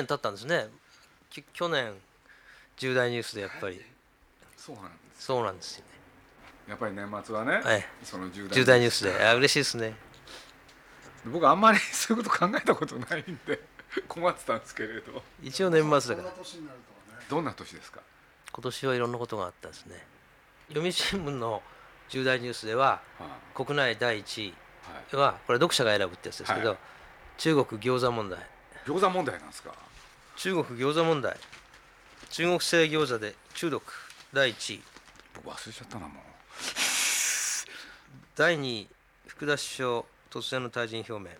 年経ったんですね。去年重大ニュースでやっぱり。そうなんです。そうなんですよね。やっぱり年末はね、ええ、その重大重大ニュースで。あ嬉しいですね。僕あんまり そういうこと考えたことないんで 困ってたんですけれど。一応年末だから。どんな年ですか？今年はいろんなことがあったんですね。読売新聞の重大ニュースでは、はあ、国内第1位は、これ読者が選ぶってやつですけど、はい、中国餃子問題。餃子問題なんですか？中国餃子問題。中国製餃子で中毒。第1位。僕忘れちゃったなもう。第2位福田首相突然の退陣表明。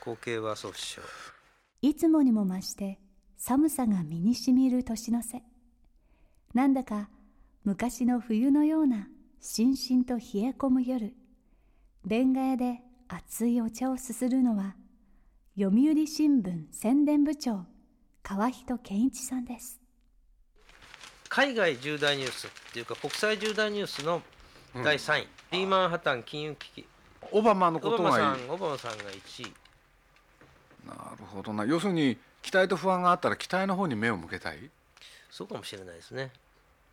後継は総首相いつもにも増して寒さが身にしみる年の瀬。なんだか昔の冬のようなしんしんと冷え込む夜。レンガ屋で熱いお茶をすするのは読売新聞宣伝部長川人健一さんです。海外重大ニュースっていうか国際重大ニュースの第3位、うん、リーマン破綻金融危機。オバマのことがオバマさんオバマさんが1位。なるほどな。要するに期待と不安があったら期待の方に目を向けたい？そうかもしれないですね。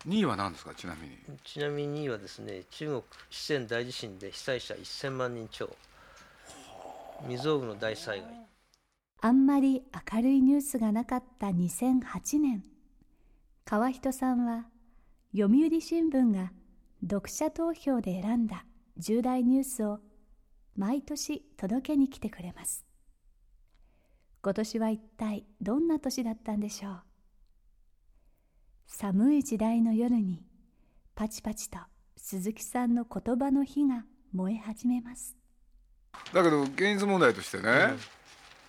2位は何ですか？ちなみに。ちなみに2位はですね中国四川大地震で被災者1000万人超。未曾有の大災害あんまり明るいニュースがなかった2008年川人さんは読売新聞が読者投票で選んだ重大ニュースを毎年届けに来てくれます。今年は一体どんな年だったんでしょう？寒い時代の夜にパチパチと鈴木さんの言葉の火が燃え始めます。だけど現実問題としてね、うん、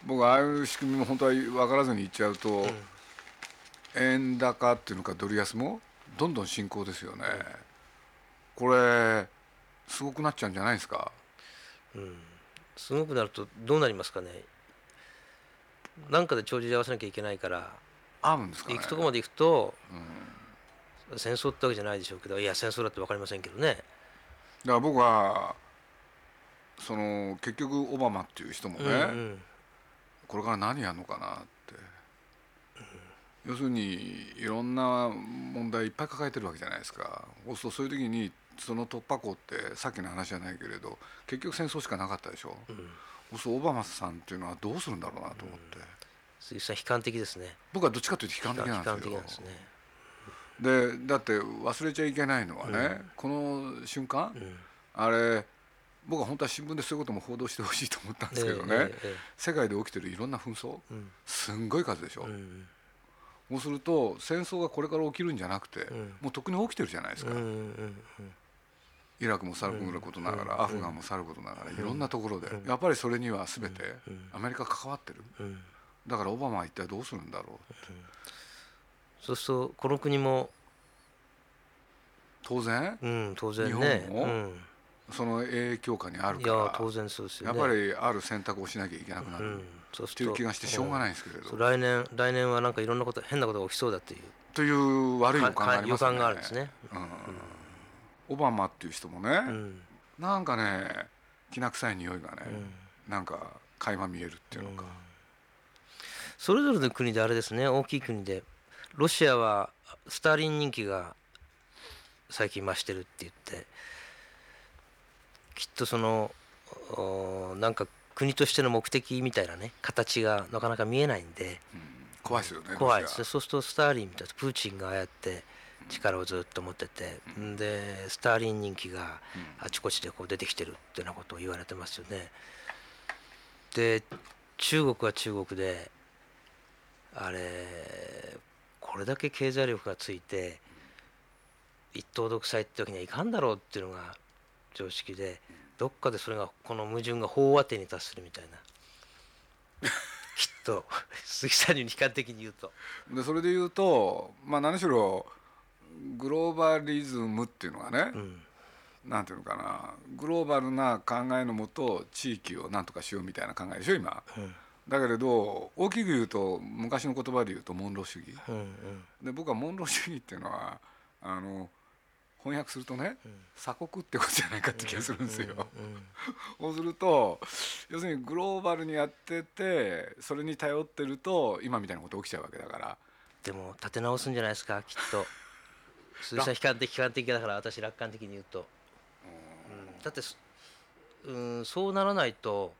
僕ああいう仕組みも本当は分からずに言っちゃうと、うん、円高っていうのかドル安もどんどん進行ですよね、うん、これすごくなっちゃうんじゃないですか、うん、すごくなるとどうなりますかね？なんかで帳尻合わせなきゃいけないからあるんですか、ね、行くとこまで行くと、うん、戦争ってわけじゃないでしょうけどいや戦争だって分かりませんけどね。だから僕はその結局オバマっていう人もね、うんうん、これから何やるのかなって、うん、要するにいろんな問題いっぱい抱えてるわけじゃないですか。そうするとそういう時にその突破口ってさっきの話じゃないけれど結局戦争しかなかったでしょ、うん、そうオバマさんっていうのはどうするんだろうなと思って、うん、鈴木さん悲観的ですね。僕はどっちかというと悲観的なんですよ。ですね。でだって忘れちゃいけないのはね、うん、この瞬間、あれ僕は本当は新聞でそういうことも報道してほしいと思ったんですけどね、世界で起きてるいろんな紛争、すんごい数でしょ、うんそうすると戦争がこれから起きるんじゃなくて、うん、もうとっくに起きてるじゃないですか、イラクもさることながら、アフガンもさることながら、いろんなところで、やっぱりそれには全てアメリカ関わってる、だからオバマは一体どうするんだろうそうするとこの国も。当然、うん、当然ね。日本も、その影響下にあるから当然そうですよ、ね、やっぱりある選択をしなきゃいけなくなる、うん、そうっていう気がしてしょうがないんですけれど、来年来年はなんかいろんなこと変なことが起きそうだっていう。という悪い予感がありますね。予感があるんですね、うん。オバマっていう人もね、うん、なんかねきな臭い匂いがね、うん、なんか垣間見えるっていうのか、うん、それぞれの国であれですね。大きい国で。ロシアはスターリン人気が最近増してるって言ってきっとそのなんか国としての目的みたいなね形がなかなか見えないんで、怖いですよね怖いです。ねそうするとスターリンみたいなプーチンがああやって力をずっと持ってて、うん、でスターリン人気があちこちでこう出てきてるっていうようなことを言われてますよね。で中国は中国であれこれだけ経済力がついて一党独裁ってわけにはいかんだろうっていうのが常識でどっかでそれがこの矛盾が飽和点に達するみたいな。きっと鈴木さんに悲観的に言うと。でそれで言うとまあ何しろグローバリズムっていうのがね、うん、なんていうのかなグローバルな考えのもと地域をなんとかしようみたいな考えでしょ今。うん。だけれど大きく言うと昔の言葉で言うとモンロー主義、うんうん、で僕はモンロー主義っていうのはあの翻訳するとね、うん、鎖国ってことじゃないかって気がするんですよ。そうすると要するにグローバルにやっててそれに頼ってると今みたいなこと起きちゃうわけだから。でも立て直すんじゃないですかきっと。数社悲観的悲観的だから私楽観的に言うと。うん、だってうんそうならないと。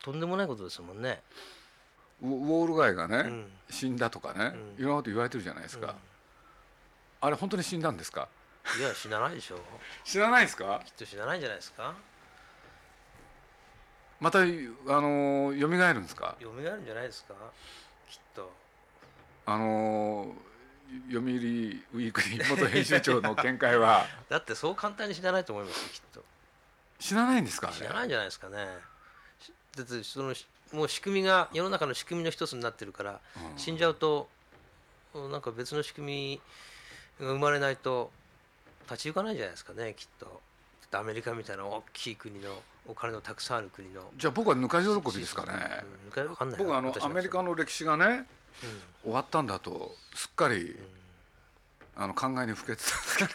とんでもないことですもんね。ウォール街がね、うん、死んだとかね、いろんなこと言われてるじゃないですか、うん、あれ本当に死んだんですか？いや死なないでしょ。う死なないですか？きっと死なないんじゃないですか。またあの蘇るんですか？蘇るんじゃないですか？きっと。あの読売ウィークリー元編集長の見解は。だってそう簡単に死なないと思いますきっと。死なないんですか？死なないんじゃないですかね。だってそのもう仕組みが世の中の仕組みの一つになってるから、死んじゃうとなんか別の仕組みが生まれないと立ち行かないんじゃないですかねきっと。アメリカみたいな大きい国のお金のたくさんある国の。じゃあ僕はぬか喜びですかね、うん、僕はあのアメリカの歴史がね、うん、終わったんだとすっかり、うん、あの考えにふけてたんですけど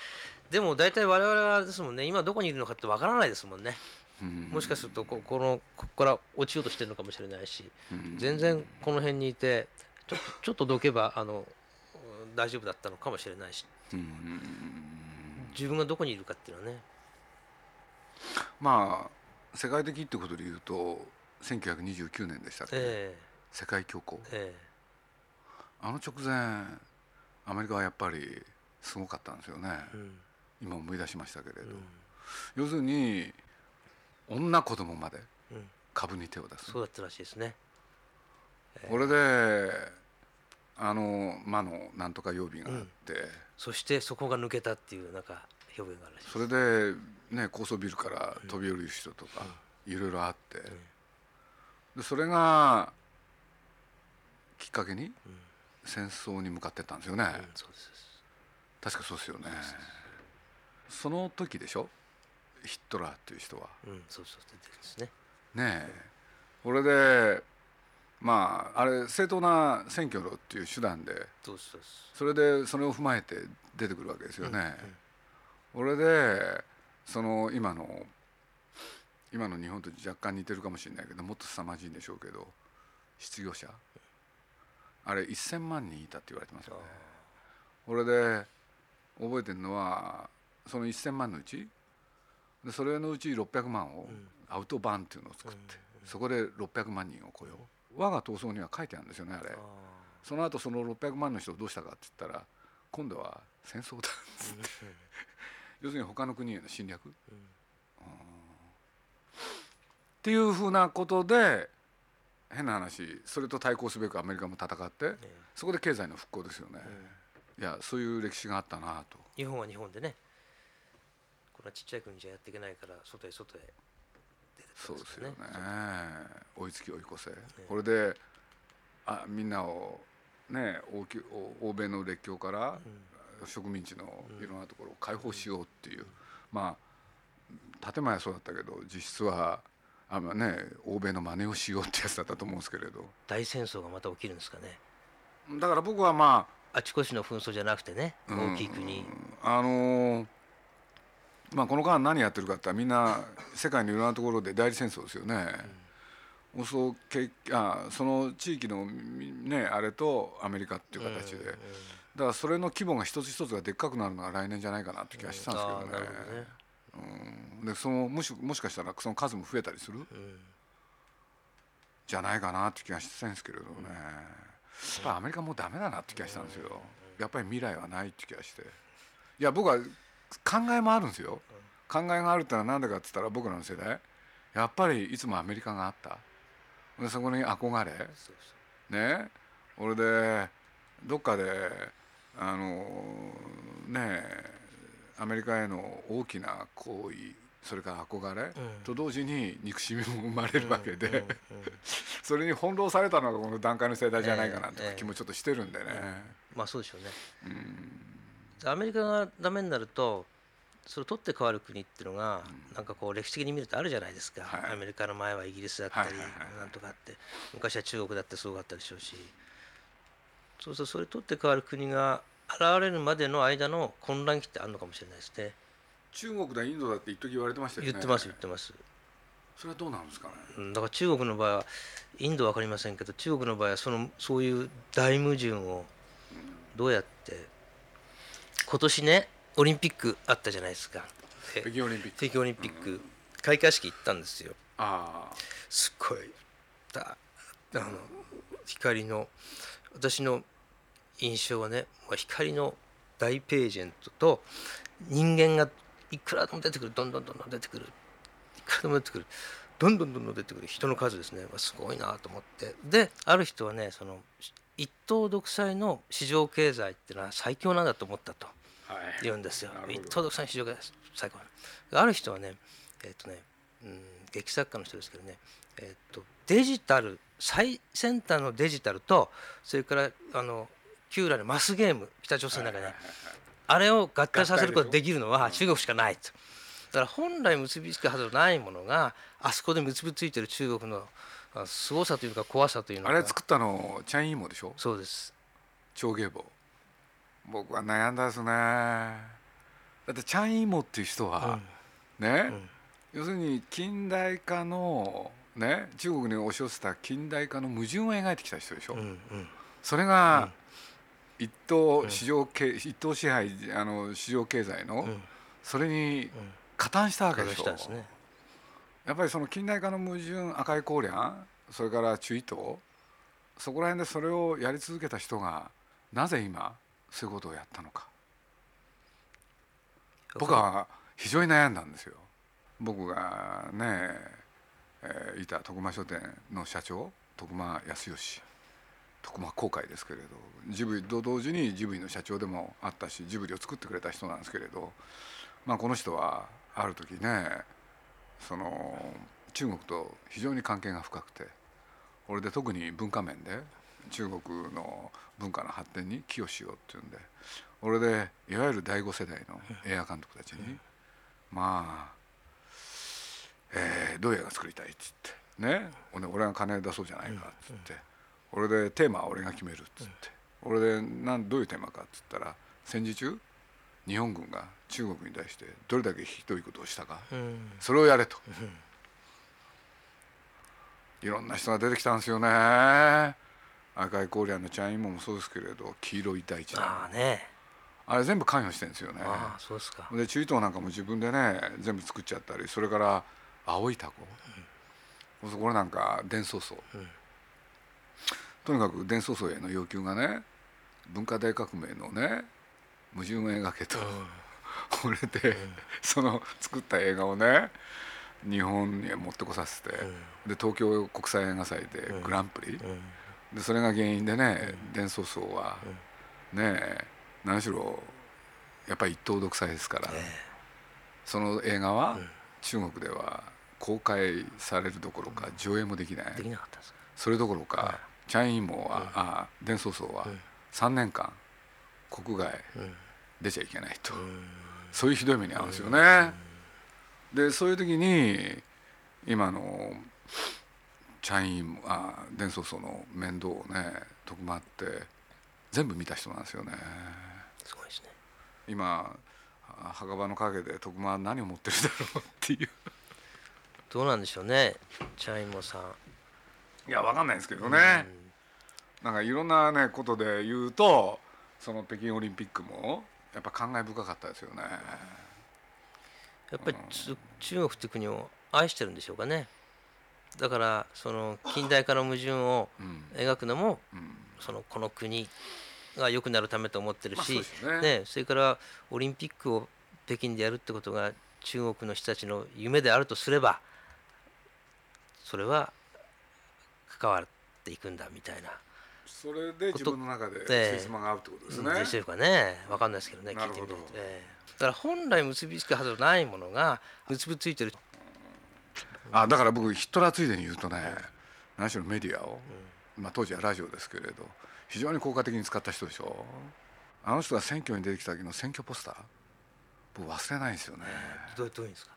でも大体我々はですもんね今どこにいるのかってわからないですもんね。もしかするとここのここから落ちようとしてるのかもしれないし、全然この辺にいてちょちょっとどけばあの大丈夫だったのかもしれないし、自分がどこにいるかっていうのはね。まあ世界的ってことで言うと1929年でしたっけ、えー、世界恐慌、えー、あの直前アメリカはやっぱりすごかったんですよね、うん、今思い出しましたけれど、うん、要するに女子供まで株に手を出す、そうだったらしいですね、えー、これであの魔のなんとか曜日があって、うん、そしてそこが抜けたっていうなんか表現があるそれでね高層ビルから飛び降りる人とか、いろいろあって、でそれがきっかけに戦争に向かってったんですよね、確かそうですよね。その時でしょ？ヒットラーっていう人は。うん、そうそう出てるんですね。ねえ。これでまああれ正当な選挙のっていう手段でそれでそれを踏まえて出てくるわけですよね。これでその今の今の日本と若干似てるかもしれないけどもっと凄まじいんでしょうけど失業者。あれ1,000万人いたって言われてますよね。これで覚えてるのはその1,000万のうちでそれのうち600万をアウトバンっていうのを作って、そこで600万人を雇用我が闘争には書いてあるんですよねあれ。その後その600万の人をどうしたかって言ったら今度は戦争だっつって。要するに他の国への侵略、っていうふうなことで変な話それと対抗すべくアメリカも戦って、そこで経済の復興ですよね、いやそういう歴史があったなと。日本は日本でね。まあ、ちっちゃい国じゃやっていけないから外へ外へそうですよね。追いつき追い越せ、ね、これであみんなをね欧欧米の列強から、植民地のいろんなところを解放しようっていう、うん、まあ建前はそうだったけど実質はあのね欧米の真似をしようってやつだったと思うんですけれど。大戦争がまた起きるんですかね。だから僕はまああちこちの紛争じゃなくてね大きい国、あのーまあ、この間何やってるかってみんな世界のいろんなところで代理戦争ですよね。うん、そあその地域の、ね、あれとアメリカっていう形で、だからそれの規模が一つ一つがでっかくなるのが来年じゃないかなって気がしたんですけどね。うん、でそのもしもしかしたらその数も増えたりする、うん、じゃないかなって気がしてるんですけれどね、やっぱりアメリカもうダメだなって気がしたんですよ、やっぱり未来はないって気がして。いや僕は考えもあるんですよ。考えがあるってのは何でかっつったら僕らの世代。やっぱりいつもアメリカがあった。でそこに憧れ。ね。俺でどっかであのねアメリカへの大きな行為それから憧れ、うん、と同時に憎しみも生まれるわけで、それに翻弄されたのがこの段階の世代じゃないかなという気もちょっとしてるんでね。まあそうでしょうね。うん、アメリカがダメになるとそれを取って変わる国っていうのが、うん、なんかこう歴史的に見るとあるじゃないですか、はい、アメリカの前はイギリスだったり、なんとかあって。昔は中国だってすごかったでしょうし。そうそうそれ取って変わる国が現れるまでの間の混乱期ってあるのかもしれないですね。中国だインドだって一時言われてましたよね。言ってます言ってます。それはどうなんですかね。だから中国の場合はインドは分かりませんけど中国の場合はそのそういう大矛盾をどうやって今年ねオリンピックあったじゃないですか。北京オリンピック。北京オリンピック、うん、開会式行ったんですよ。ああすっごい。だあの光の私の印象はね光の大ページェントと人間がいくらでも出てくるどんどんどんどん出てくる。いくらでも出てくる。どんどんどんどん出てくる人の数ですね。すごいなと思って。である人はねその一党独裁の市場経済っていうのは最強なんだと思ったと言うんですよ、はい、一党独裁の市場経済。最高ある人はねえっ、ー、とね、うん、劇作家の人ですけどねえっ、ー、とデジタル最先端のデジタルとそれからあの旧来のマスゲーム北朝鮮の中で、あれを合体させることができるのは中国しかないと。だから本来結びつくはずのないものがあそこで結びついてる中国の凄さというか怖さというのあれ作ったのチャインイモでしょ？そうです。長芸棒僕は悩んだですね。だってチャインイモっていう人は、うん、ね、うん、要するに近代化のね？中国に押し寄せた近代化の矛盾を描いてきた人でしょ、うんうん、それが、一党市場経、うん、一党支配あの市場経済の、それに加担したわけでしょ、うね、やっぱりその近代化の矛盾赤い光梁それから中意図そこら辺でそれをやり続けた人がなぜ今そういうことをやったのか。僕は。非常に悩んだんですよ。僕がね、えー、いた徳間書店の社長徳間康義。徳間公開ですけれど。ジブリと同時にジブリの社長でもあったしジブリを作ってくれた人なんですけれど、まあ、この人はある時ねその中国と非常に関係が深くてこれで特に文化面で中国の文化の発展に寄与しようっていうんで俺でいわゆる第5世代の映画監督たちにまあ、えー、どういう映画作りたいっつってね俺が金出そうじゃないかっつって。俺でテーマは俺が決めるっつって、俺でなんどういうテーマかっつったら戦時中日本軍が中国に対してどれだけひどいことをしたか、それをやれと、いろんな人が出てきたんですよね。赤いコーリアンのチャインモもそうですけれど黄色い大地ああね。あれ全部関与してるんですよね。あそうですか。で中東なんかも自分でね全部作っちゃったりそれから青いタコ、うん、これなんか伝送層、うん。とにかく伝送層への要求がね文化大革命のね矛盾を描けと、これで、その作った映画をね日本に持ってこさせて、で東京国際映画祭でグランプリ、でそれが原因でね、伝送層は、ね何しろやっぱり一党独裁ですから、その映画は中国では公開されるどころか上映もできない、それどころか、チャインイモは、あ伝送層は3年間国外出ちゃいけないと、そういうひどい目に遭うんですよね。でそういう時に今のチャインあ伝送層の面倒をね徳間って全部見た人なんですよね。すごいですね。今墓場の陰で徳間は何を持ってるだろうっていう。どうなんでしょうねチャイモさん。いや分かんないですけどね、うん、なんかいろんなねことで言うとその北京オリンピックもやっぱ感慨深かったですよね。やっぱり、うん、中国って国を愛してるんでしょうかね。だからその近代化の矛盾を描くのも、うん、そのこの国が良くなるためと思ってるし、まあ、ね、ね、それからオリンピックを北京でやるってことが中国の人たちの夢であるとすればそれは関わっていくんだみたいなそれで自分の中でセスマが合うってことですね。でしょうかね。分かんないですけどね聞いてみると、えー、だから本来結びつくはずのないものが結びついてる。あだから僕ヒットラーついでに言うとね、何しろメディアを、まあ、当時はラジオですけれど非常に効果的に使った人でしょ。あの人が選挙に出てきた時の選挙ポスター僕忘れないんですよね。どういう意味ですか？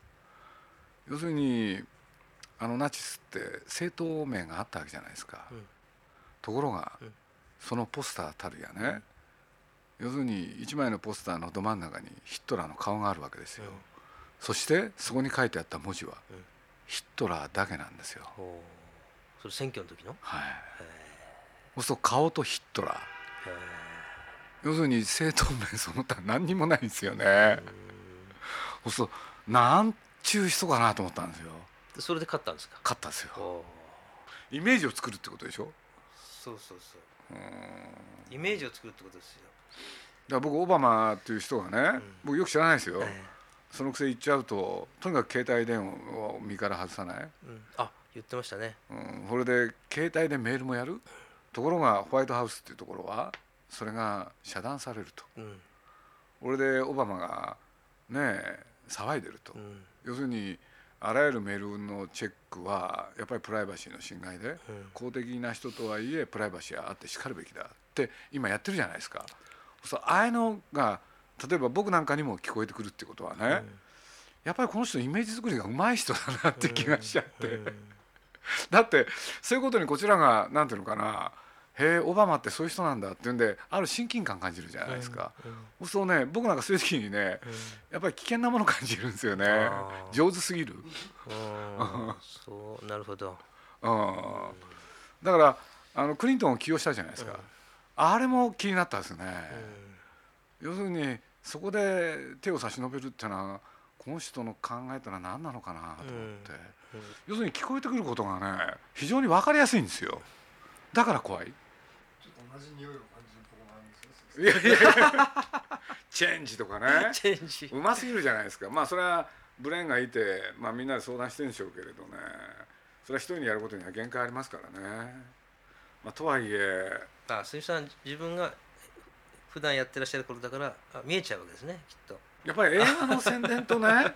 要するにあのナチスって政党名があったわけじゃないですか、うん、ところが、うん、そのポスターたるやね、うん、要するに一枚のポスターのど真ん中にヒットラーの顔があるわけですよ、そしてそこに書いてあった文字は、ヒットラーだけなんですよ。それ選挙の時の？はい。そうすると顔とヒットラー。要するに政党名その他何にもないんですよね。そうするとなんちゅう人かなと思ったんですよ。それで勝ったんですか？勝ったんですよ。イメージを作るってことでしょ？そうそうそう。イメージを作るってことですよ。だから僕オバマっていう人がね、うん、僕よく知らないですよ、ええ、そのくせ言っちゃうととにかく携帯電話を身から外さない、うん、あ言ってましたね、うん、それで携帯でメールもやる。ところがホワイトハウスっていうところはそれが遮断されると、うん、俺でオバマがね騒いでると、要するにあらゆるメールのチェックはやっぱりプライバシーの侵害で、公的な人とはいえプライバシーはあってしかるべきだって今やってるじゃないですか。そうああいうのが例えば僕なんかにも聞こえてくるってことはね、うん、やっぱりこの人イメージ作りがうまい人だなって気がしちゃって、うん、だってそういうことにこちらが何ていうのかなへえオバマってそういう人なんだっていうんである親近感感じるじゃないですか、うん、そうね僕なんかそういう時にね、やっぱり危険なもの感じるんですよね。上手すぎる。そうなるほど、うん、だからあのクリントンを起用したじゃないですか、あれも気になったですね、要するにそこで手を差し伸べるっていうのはこの人の考えたら何なのかなと思って、要するに聞こえてくることがね非常に分かりやすいんですよ。だから怖い。同じ匂いを感じるところがあるんですよ。いやいやチェンジとかね。チェンジ。うますぎるじゃないですか。まあそれはブレーンがいて、まあ、みんなで相談してるんでしょうけれどね。それは一人にやることには限界ありますからね、まあ、とはいえ。あ鈴木さん自分が普段やってらっしゃることだから見えちゃうわけですねきっと。やっぱり映画の宣伝とね国をど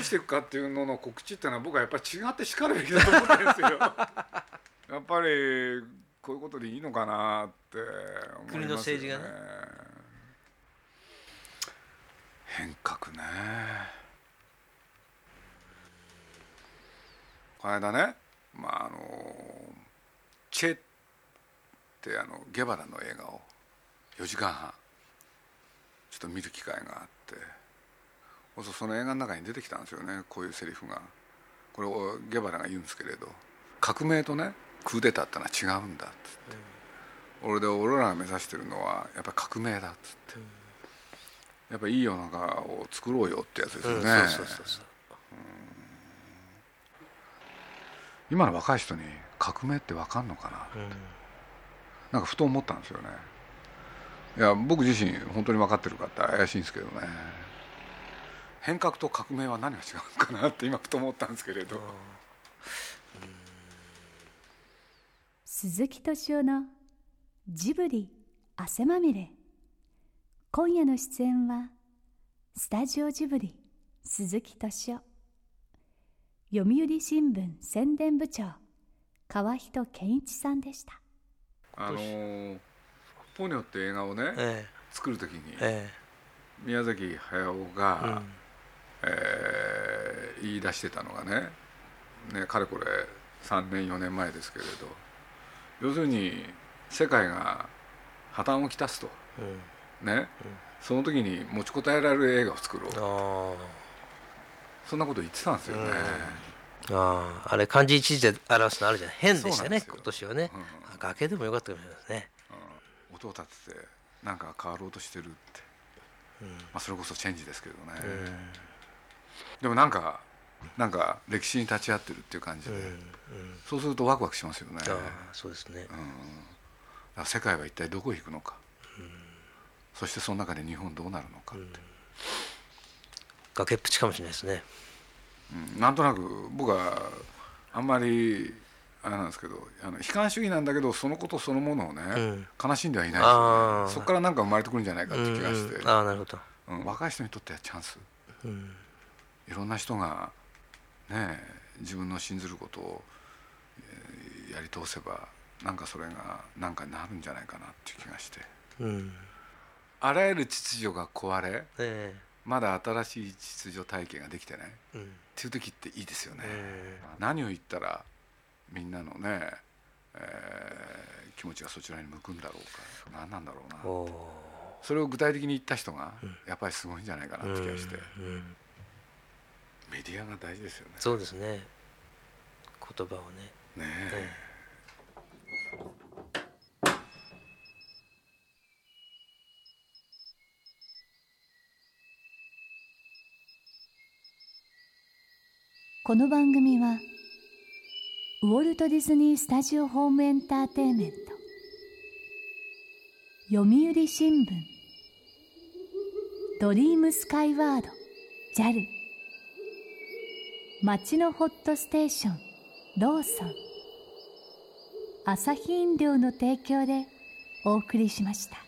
うしていくかっていうのの告知っていうのは僕はやっぱり違ってしかるべきだと思うんですよ。やっぱりこういうことでいいのかなって思いますよね。国の政治がね。変革ね。この間ね、まああのチェってあのゲバラの映画を4時間半ちょっと見る機会があってその映画の中に出てきたんですよねこういうセリフがこれをゲバラが言うんですけれど革命とねクーデターってのは違うんだっつって、うん、俺で俺らが目指してるのはやっぱ革命だっつって、うん、やっぱいい世の中を作ろうよってやつですよね、今の若い人に革命って分かんのかなって、うん、なんかふと思ったんですよね。いや僕自身本当に分かってるかって怪しいんですけどね。変革と革命は何が違うのかなって今ふと思ったんですけれど。鈴木敏夫のジブリ汗まみれ。今夜の出演はスタジオジブリ鈴木敏夫。読売新聞宣伝部長川人健一さんでした。あのー「ポニョ」って映画をね、ええ、作る時に、え、宮崎駿が、うん、えー、言い出してたのがねねかれこれ3年4年前ですけれど要するに世界が破綻をきたすと、うん、ね、うん、その時に持ちこたえられる映画を作ろう。そんなこと言ってたんですよね、うん、あああれ漢字一字で表すのあるじゃない？変でしたね今年はね、うん、崖でもよかったかもしれないですね、うん、音を立ててなんか変わろうとしてるって、まあ、それこそチェンジですけどね、でもなんかなんか歴史に立ち会ってるっていう感じで、うんうん、そうするとワクワクしますよね。そうですね、うん、世界は一体どこへ行くのか、うん、そしてその中で日本どうなるのかって、うん、崖っぷちかもしれないですね。うん、なんとなく僕はあんまりあれなんですけどあの悲観主義なんだけどそのことそのものをね、うん、悲しんではいないですよね。そこから何か生まれてくるんじゃないかって気がして、うん、あなるほど、うん、若い人にとってはチャンス、うん、いろんな人がね自分の信ずることを、えー、やり通せばなんかそれが何かになるんじゃないかなっていう気がして、うん、あらゆる秩序が壊れ、えーまだ新しい秩序体系ができてない、うん、っていう時っていいですよね、えー、何を言ったらみんなのね、えー、気持ちがそちらに向くんだろうか。何なんだろうな。それを具体的に言った人がやっぱりすごいんじゃないかなって気がして、うん。うん、メディアが大事ですよね。そうですね。言葉をね。ねえ。この番組はウォルト・ディズニー・スタジオ・ホーム・エンターテインメント読売新聞ドリームスカイワード JAL 町のホットステーションローソン朝日飲料の提供でお送りしました。